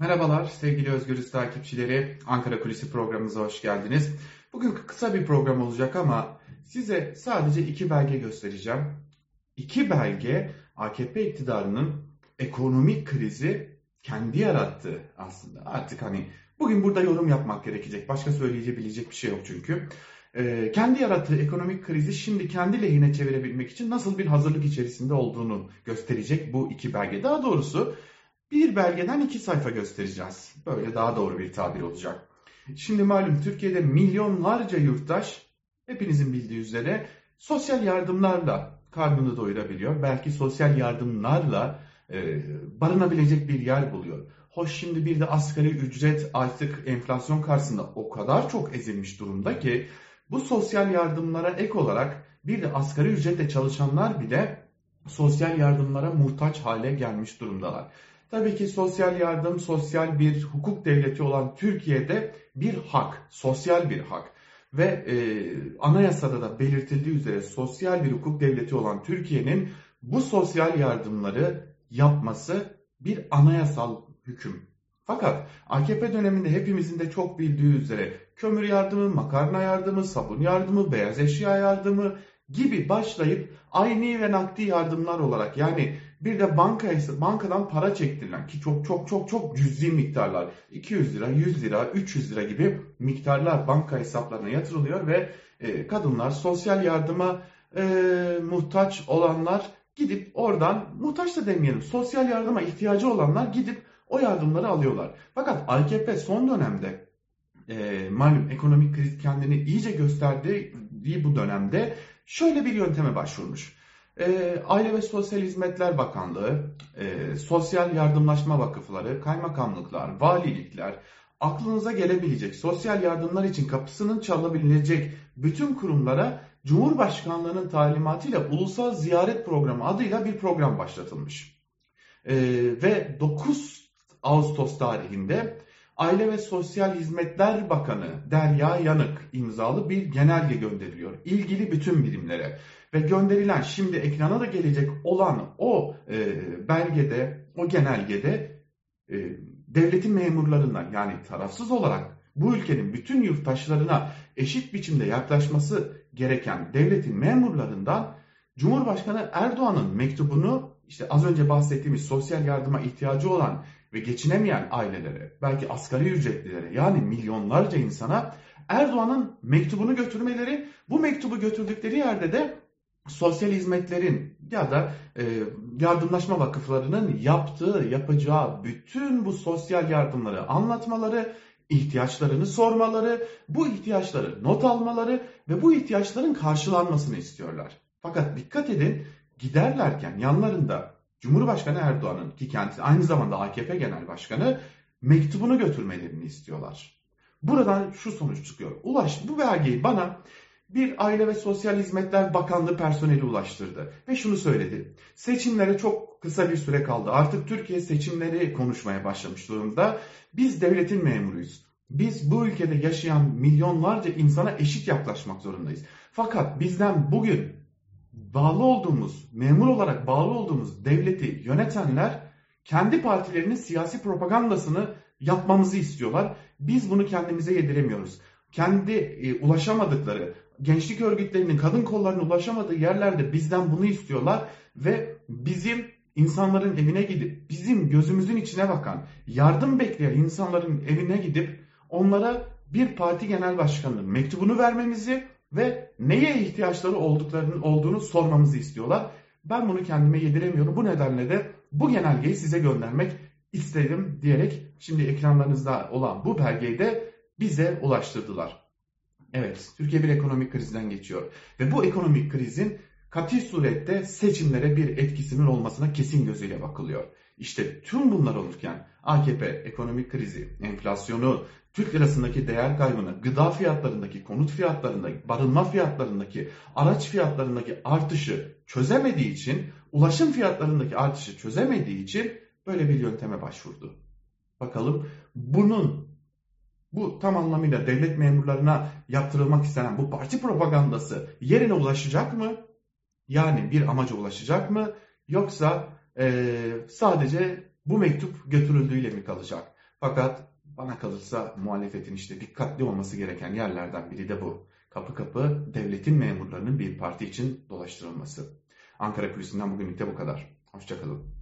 Merhabalar sevgili Özgürüz takipçileri. Ankara Kulisi programımıza hoş geldiniz. Bugün kısa bir program olacak ama size sadece iki belge göstereceğim. İki belge AKP iktidarının ekonomik krizi kendi yarattı aslında. Artık hani bugün burada yorum yapmak gerekecek. Başka söyleyebilecek bir şey yok çünkü. Ee, kendi yarattığı ekonomik krizi şimdi kendi lehine çevirebilmek için nasıl bir hazırlık içerisinde olduğunu gösterecek bu iki belge. Daha doğrusu bir belgeden iki sayfa göstereceğiz. Böyle daha doğru bir tabir olacak. Şimdi malum Türkiye'de milyonlarca yurttaş hepinizin bildiği üzere sosyal yardımlarla karnını doyurabiliyor. Belki sosyal yardımlarla e, barınabilecek bir yer buluyor. Hoş şimdi bir de asgari ücret artık enflasyon karşısında o kadar çok ezilmiş durumda ki bu sosyal yardımlara ek olarak bir de asgari ücretle çalışanlar bile sosyal yardımlara muhtaç hale gelmiş durumdalar. Tabii ki sosyal yardım, sosyal bir hukuk devleti olan Türkiye'de bir hak, sosyal bir hak. Ve e, anayasada da belirtildiği üzere sosyal bir hukuk devleti olan Türkiye'nin bu sosyal yardımları yapması bir anayasal hüküm. Fakat AKP döneminde hepimizin de çok bildiği üzere kömür yardımı, makarna yardımı, sabun yardımı, beyaz eşya yardımı gibi başlayıp ayni ve nakdi yardımlar olarak yani bir de banka bankadan para çektirilen ki çok çok çok çok cüzi miktarlar 200 lira, 100 lira, 300 lira gibi miktarlar banka hesaplarına yatırılıyor ve e, kadınlar sosyal yardıma e, muhtaç olanlar gidip oradan muhtaç da demeyelim sosyal yardıma ihtiyacı olanlar gidip o yardımları alıyorlar. Fakat AKP son dönemde e, malum ekonomik kriz kendini iyice gösterdiği bu dönemde şöyle bir yönteme başvurmuş. E, Aile ve Sosyal Hizmetler Bakanlığı, e, Sosyal Yardımlaşma Vakıfları, kaymakamlıklar, valilikler, aklınıza gelebilecek sosyal yardımlar için kapısının çalabilecek bütün kurumlara Cumhurbaşkanlığının talimatıyla Ulusal Ziyaret Programı adıyla bir program başlatılmış. E, ve 9 Ağustos tarihinde Aile ve Sosyal Hizmetler Bakanı Derya Yanık imzalı bir genelge gönderiliyor. ilgili bütün birimlere ve gönderilen şimdi ekrana da gelecek olan o e, belgede, o genelgede e, devletin memurlarından yani tarafsız olarak bu ülkenin bütün yurttaşlarına eşit biçimde yaklaşması gereken devletin memurlarından Cumhurbaşkanı Erdoğan'ın mektubunu işte az önce bahsettiğimiz sosyal yardıma ihtiyacı olan ve geçinemeyen ailelere, belki asgari ücretlilere yani milyonlarca insana Erdoğan'ın mektubunu götürmeleri, bu mektubu götürdükleri yerde de sosyal hizmetlerin ya da e, yardımlaşma vakıflarının yaptığı, yapacağı bütün bu sosyal yardımları anlatmaları, ihtiyaçlarını sormaları, bu ihtiyaçları not almaları ve bu ihtiyaçların karşılanmasını istiyorlar. Fakat dikkat edin giderlerken yanlarında Cumhurbaşkanı Erdoğan'ın ki kendisi aynı zamanda AKP Genel Başkanı mektubunu götürmelerini istiyorlar. Buradan şu sonuç çıkıyor. Ulaş bu belgeyi bana bir Aile ve Sosyal Hizmetler Bakanlığı personeli ulaştırdı ve şunu söyledi. Seçimlere çok kısa bir süre kaldı. Artık Türkiye seçimleri konuşmaya başlamış durumda. Biz devletin memuruyuz. Biz bu ülkede yaşayan milyonlarca insana eşit yaklaşmak zorundayız. Fakat bizden bugün bağlı olduğumuz, memur olarak bağlı olduğumuz devleti yönetenler kendi partilerinin siyasi propagandasını yapmamızı istiyorlar. Biz bunu kendimize yediremiyoruz. Kendi e, ulaşamadıkları, gençlik örgütlerinin, kadın kollarının ulaşamadığı yerlerde bizden bunu istiyorlar ve bizim insanların evine gidip bizim gözümüzün içine bakan, yardım bekleyen insanların evine gidip onlara bir parti genel başkanının mektubunu vermemizi ve neye ihtiyaçları olduklarının olduğunu sormamızı istiyorlar. Ben bunu kendime yediremiyorum. Bu nedenle de bu genelgeyi size göndermek istedim diyerek şimdi ekranlarınızda olan bu belgeyi de bize ulaştırdılar. Evet, Türkiye bir ekonomik krizden geçiyor ve bu ekonomik krizin katil surette seçimlere bir etkisinin olmasına kesin gözüyle bakılıyor. İşte tüm bunlar olurken AKP ekonomik krizi, enflasyonu, Türk lirasındaki değer kaybını, gıda fiyatlarındaki, konut fiyatlarındaki, barınma fiyatlarındaki, araç fiyatlarındaki artışı çözemediği için, ulaşım fiyatlarındaki artışı çözemediği için böyle bir yönteme başvurdu. Bakalım bunun bu tam anlamıyla devlet memurlarına yaptırılmak istenen bu parti propagandası yerine ulaşacak mı? Yani bir amaca ulaşacak mı? Yoksa e, sadece bu mektup götürüldüğüyle mi kalacak? Fakat bana kalırsa muhalefetin işte dikkatli olması gereken yerlerden biri de bu. Kapı kapı devletin memurlarının bir parti için dolaştırılması. Ankara Kulisi'nden bugünlük de bu kadar. Hoşçakalın.